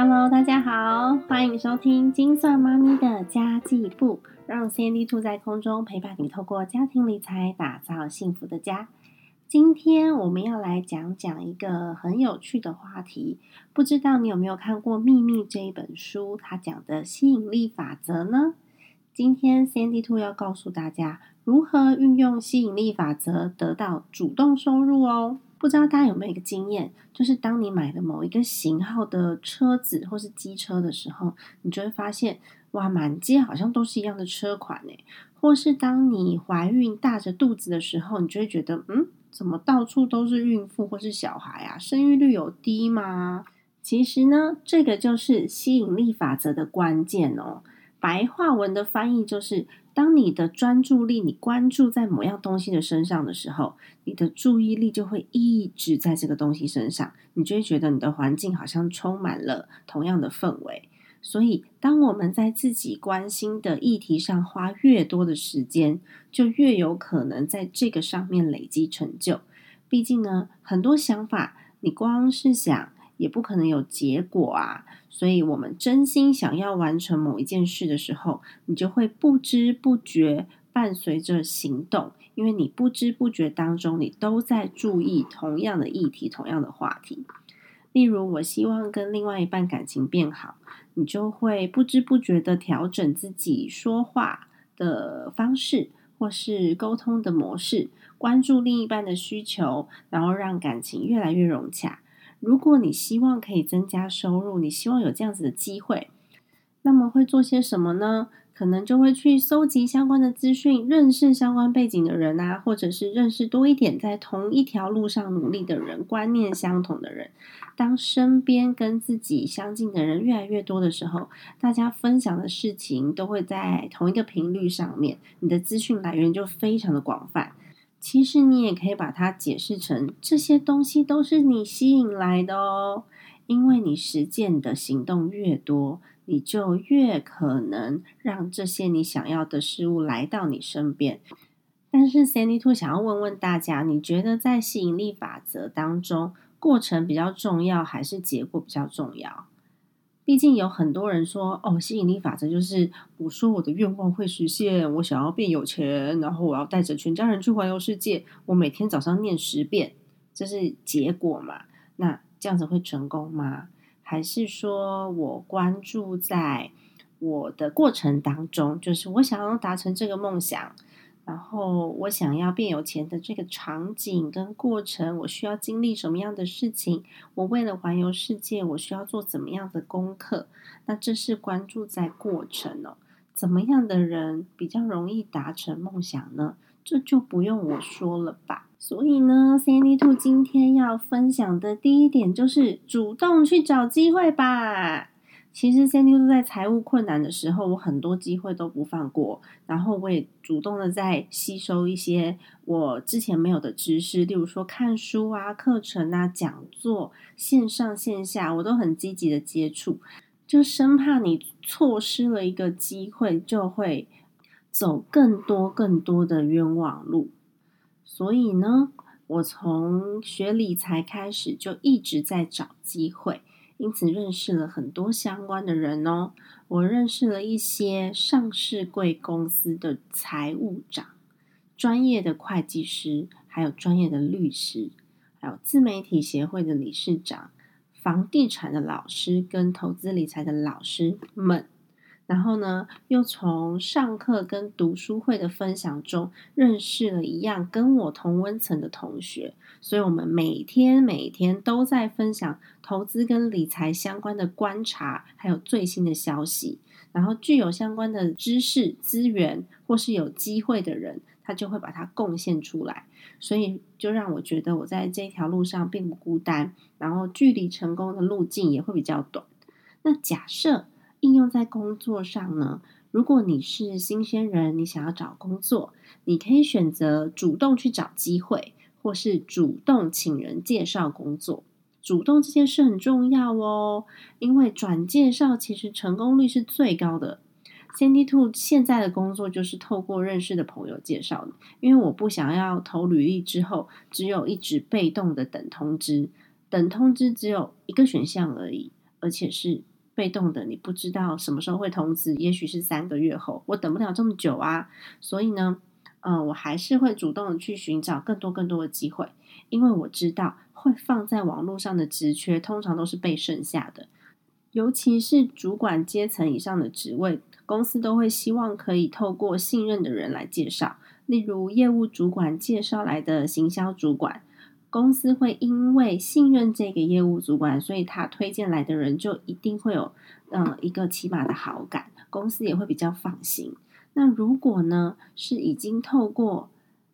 Hello，大家好，欢迎收听金算妈咪的家计部，让 CND Two 在空中陪伴你，透过家庭理财打造幸福的家。今天我们要来讲讲一个很有趣的话题，不知道你有没有看过《秘密》这一本书，它讲的吸引力法则呢？今天 CND Two 要告诉大家如何运用吸引力法则得到主动收入哦。不知道大家有没有一个经验，就是当你买了某一个型号的车子或是机车的时候，你就会发现，哇，满街好像都是一样的车款呢。或是当你怀孕大着肚子的时候，你就会觉得，嗯，怎么到处都是孕妇或是小孩啊？生育率有低吗？其实呢，这个就是吸引力法则的关键哦。白话文的翻译就是。当你的专注力，你关注在某样东西的身上的时候，你的注意力就会一直在这个东西身上，你就会觉得你的环境好像充满了同样的氛围。所以，当我们在自己关心的议题上花越多的时间，就越有可能在这个上面累积成就。毕竟呢，很多想法，你光是想。也不可能有结果啊，所以，我们真心想要完成某一件事的时候，你就会不知不觉伴随着行动，因为你不知不觉当中，你都在注意同样的议题、同样的话题。例如，我希望跟另外一半感情变好，你就会不知不觉的调整自己说话的方式，或是沟通的模式，关注另一半的需求，然后让感情越来越融洽。如果你希望可以增加收入，你希望有这样子的机会，那么会做些什么呢？可能就会去搜集相关的资讯，认识相关背景的人啊，或者是认识多一点在同一条路上努力的人，观念相同的人。当身边跟自己相近的人越来越多的时候，大家分享的事情都会在同一个频率上面，你的资讯来源就非常的广泛。其实你也可以把它解释成这些东西都是你吸引来的哦，因为你实践的行动越多，你就越可能让这些你想要的事物来到你身边。但是 Sandy Two 想要问问大家，你觉得在吸引力法则当中，过程比较重要，还是结果比较重要？毕竟有很多人说，哦，吸引力法则就是我说我的愿望会实现，我想要变有钱，然后我要带着全家人去环游世界，我每天早上念十遍，这是结果嘛？那这样子会成功吗？还是说我关注在我的过程当中，就是我想要达成这个梦想？然后我想要变有钱的这个场景跟过程，我需要经历什么样的事情？我为了环游世界，我需要做怎么样的功课？那这是关注在过程哦。怎么样的人比较容易达成梦想呢？这就不用我说了吧。所以呢，Sandy Two 今天要分享的第一点就是主动去找机会吧。其实，Sandy 都在财务困难的时候，我很多机会都不放过。然后，我也主动的在吸收一些我之前没有的知识，例如说看书啊、课程啊、讲座，线上线下，我都很积极的接触，就生怕你错失了一个机会，就会走更多更多的冤枉路。所以呢，我从学理财开始，就一直在找机会。因此认识了很多相关的人哦，我认识了一些上市贵公司的财务长、专业的会计师，还有专业的律师，还有自媒体协会的理事长、房地产的老师跟投资理财的老师们。然后呢，又从上课跟读书会的分享中认识了一样跟我同温层的同学，所以我们每天每天都在分享投资跟理财相关的观察，还有最新的消息。然后具有相关的知识资源或是有机会的人，他就会把它贡献出来，所以就让我觉得我在这条路上并不孤单，然后距离成功的路径也会比较短。那假设。应用在工作上呢？如果你是新鲜人，你想要找工作，你可以选择主动去找机会，或是主动请人介绍工作。主动这件事很重要哦，因为转介绍其实成功率是最高的。Sandy Two 现在的工作就是透过认识的朋友介绍的，因为我不想要投履历之后只有一直被动的等通知，等通知只有一个选项而已，而且是。被动的，你不知道什么时候会通知，也许是三个月后，我等不了这么久啊。所以呢，嗯，我还是会主动的去寻找更多更多的机会，因为我知道会放在网络上的职缺，通常都是被剩下的，尤其是主管阶层以上的职位，公司都会希望可以透过信任的人来介绍，例如业务主管介绍来的行销主管。公司会因为信任这个业务主管，所以他推荐来的人就一定会有嗯一个起码的好感，公司也会比较放心。那如果呢是已经透过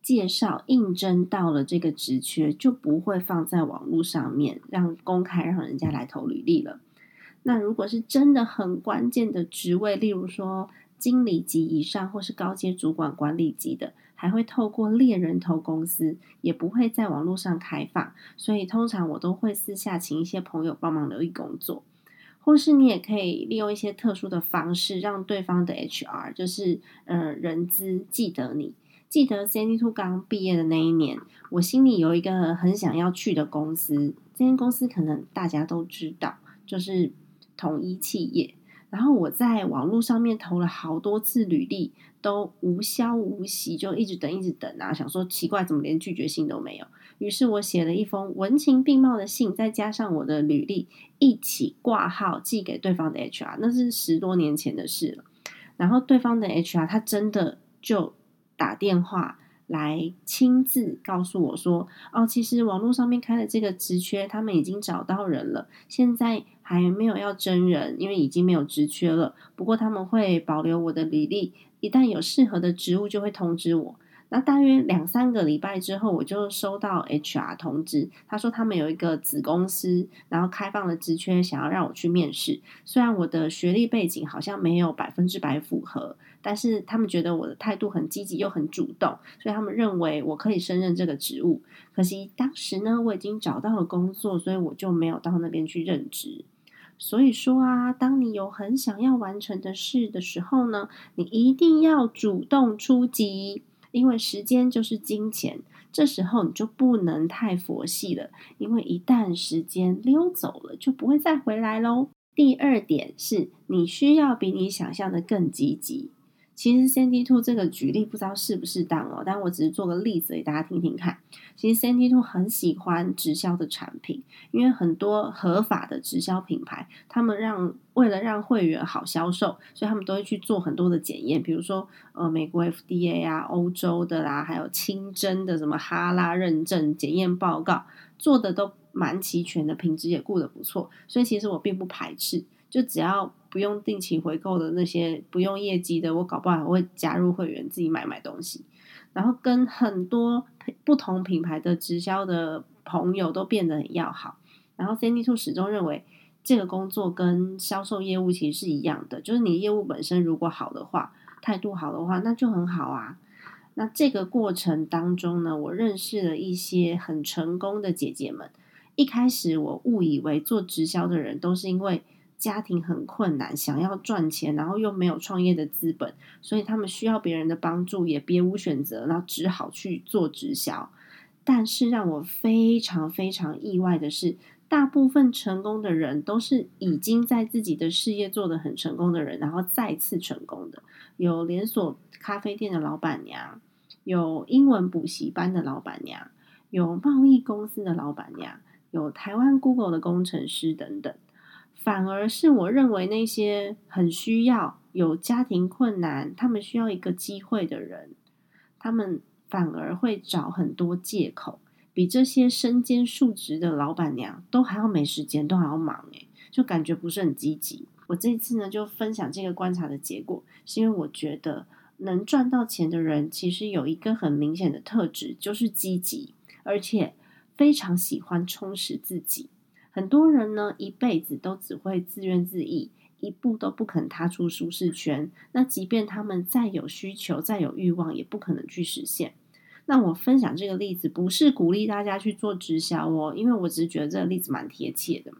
介绍应征到了这个职缺，就不会放在网络上面让公开让人家来投履历了。那如果是真的很关键的职位，例如说经理级以上或是高阶主管管理级的。还会透过猎人头公司，也不会在网络上开放，所以通常我都会私下请一些朋友帮忙留意工作，或是你也可以利用一些特殊的方式，让对方的 HR 就是呃人资记得你，记得 Sandy Two 刚毕业的那一年，我心里有一个很想要去的公司，这间公司可能大家都知道，就是统一企业。然后我在网络上面投了好多次履历，都无消无息，就一直等，一直等啊！想说奇怪，怎么连拒绝信都没有？于是我写了一封文情并茂的信，再加上我的履历一起挂号寄给对方的 HR，那是十多年前的事了。然后对方的 HR 他真的就打电话。来亲自告诉我说：“哦，其实网络上面开的这个职缺，他们已经找到人了，现在还没有要真人，因为已经没有职缺了。不过他们会保留我的履历，一旦有适合的职务就会通知我。”那大约两三个礼拜之后，我就收到 HR 通知，他说他们有一个子公司，然后开放了职缺，想要让我去面试。虽然我的学历背景好像没有百分之百符合，但是他们觉得我的态度很积极又很主动，所以他们认为我可以胜任这个职务。可惜当时呢，我已经找到了工作，所以我就没有到那边去任职。所以说啊，当你有很想要完成的事的时候呢，你一定要主动出击。因为时间就是金钱，这时候你就不能太佛系了，因为一旦时间溜走了，就不会再回来喽。第二点是你需要比你想象的更积极。其实 CNT Two 这个举例不知道适不适当哦，但我只是做个例子给大家听听看。其实 CNT Two 很喜欢直销的产品，因为很多合法的直销品牌，他们让为了让会员好销售，所以他们都会去做很多的检验，比如说呃美国 FDA 啊、欧洲的啦，还有清真的什么哈拉认证检验报告，做的都蛮齐全的，品质也顾得不错，所以其实我并不排斥。就只要不用定期回购的那些不用业绩的，我搞不好我会加入会员自己买买东西，然后跟很多不同品牌的直销的朋友都变得很要好。然后 Sandy Two 始终认为这个工作跟销售业务其实是一样的，就是你业务本身如果好的话，态度好的话，那就很好啊。那这个过程当中呢，我认识了一些很成功的姐姐们。一开始我误以为做直销的人都是因为。家庭很困难，想要赚钱，然后又没有创业的资本，所以他们需要别人的帮助，也别无选择，然后只好去做直销。但是让我非常非常意外的是，大部分成功的人都是已经在自己的事业做得很成功的人，然后再次成功的。有连锁咖啡店的老板娘，有英文补习班的老板娘，有贸易公司的老板娘，有台湾 Google 的工程师等等。反而是我认为那些很需要有家庭困难，他们需要一个机会的人，他们反而会找很多借口，比这些身兼数职的老板娘都还要没时间，都还要忙诶，就感觉不是很积极。我这次呢就分享这个观察的结果，是因为我觉得能赚到钱的人其实有一个很明显的特质，就是积极，而且非常喜欢充实自己。很多人呢，一辈子都只会自怨自艾，一步都不肯踏出舒适圈。那即便他们再有需求、再有欲望，也不可能去实现。那我分享这个例子，不是鼓励大家去做直销哦，因为我只是觉得这个例子蛮贴切的。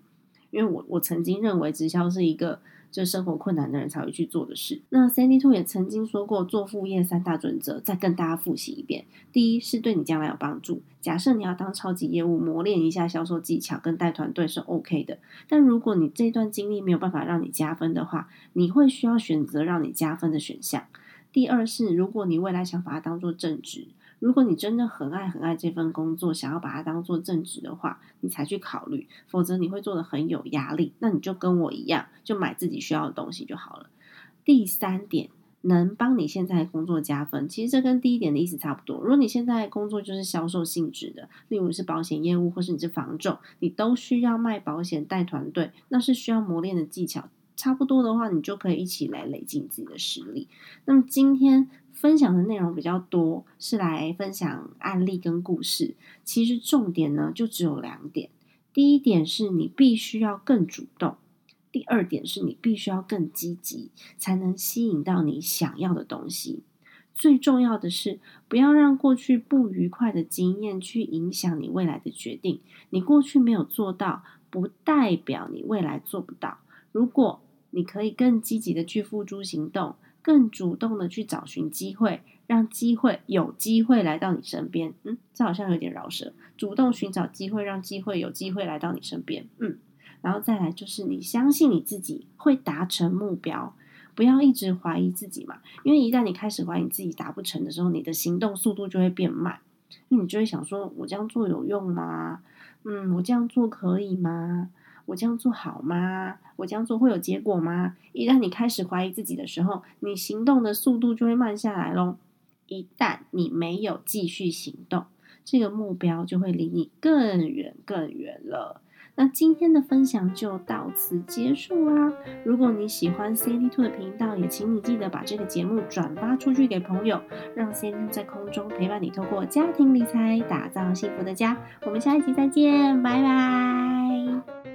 因为我我曾经认为直销是一个这生活困难的人才会去做的事。那 Sandy Two 也曾经说过，做副业三大准则，再跟大家复习一遍。第一是对你将来有帮助。假设你要当超级业务，磨练一下销售技巧跟带团队是 OK 的。但如果你这段经历没有办法让你加分的话，你会需要选择让你加分的选项。第二是，如果你未来想把它当做正职。如果你真的很爱很爱这份工作，想要把它当做正职的话，你才去考虑；否则你会做的很有压力。那你就跟我一样，就买自己需要的东西就好了。第三点，能帮你现在工作加分，其实这跟第一点的意思差不多。如果你现在工作就是销售性质的，例如是保险业务，或是你是房仲，你都需要卖保险、带团队，那是需要磨练的技巧。差不多的话，你就可以一起来累积自己的实力。那么今天。分享的内容比较多，是来分享案例跟故事。其实重点呢，就只有两点。第一点是你必须要更主动；第二点是你必须要更积极，才能吸引到你想要的东西。最重要的是，不要让过去不愉快的经验去影响你未来的决定。你过去没有做到，不代表你未来做不到。如果你可以更积极的去付诸行动。更主动的去找寻机会，让机会有机会来到你身边。嗯，这好像有点饶舌。主动寻找机会，让机会有机会来到你身边。嗯，然后再来就是你相信你自己会达成目标，不要一直怀疑自己嘛。因为一旦你开始怀疑自己达不成的时候，你的行动速度就会变慢。那你就会想说：我这样做有用吗？嗯，我这样做可以吗？我这样做好吗？我这样做会有结果吗？一旦你开始怀疑自己的时候，你行动的速度就会慢下来喽。一旦你没有继续行动，这个目标就会离你更远更远了。那今天的分享就到此结束啦。如果你喜欢 c d Two 的频道，也请你记得把这个节目转发出去给朋友，让 c d Two 在空中陪伴你，透过家庭理财打造幸福的家。我们下一集再见，拜拜。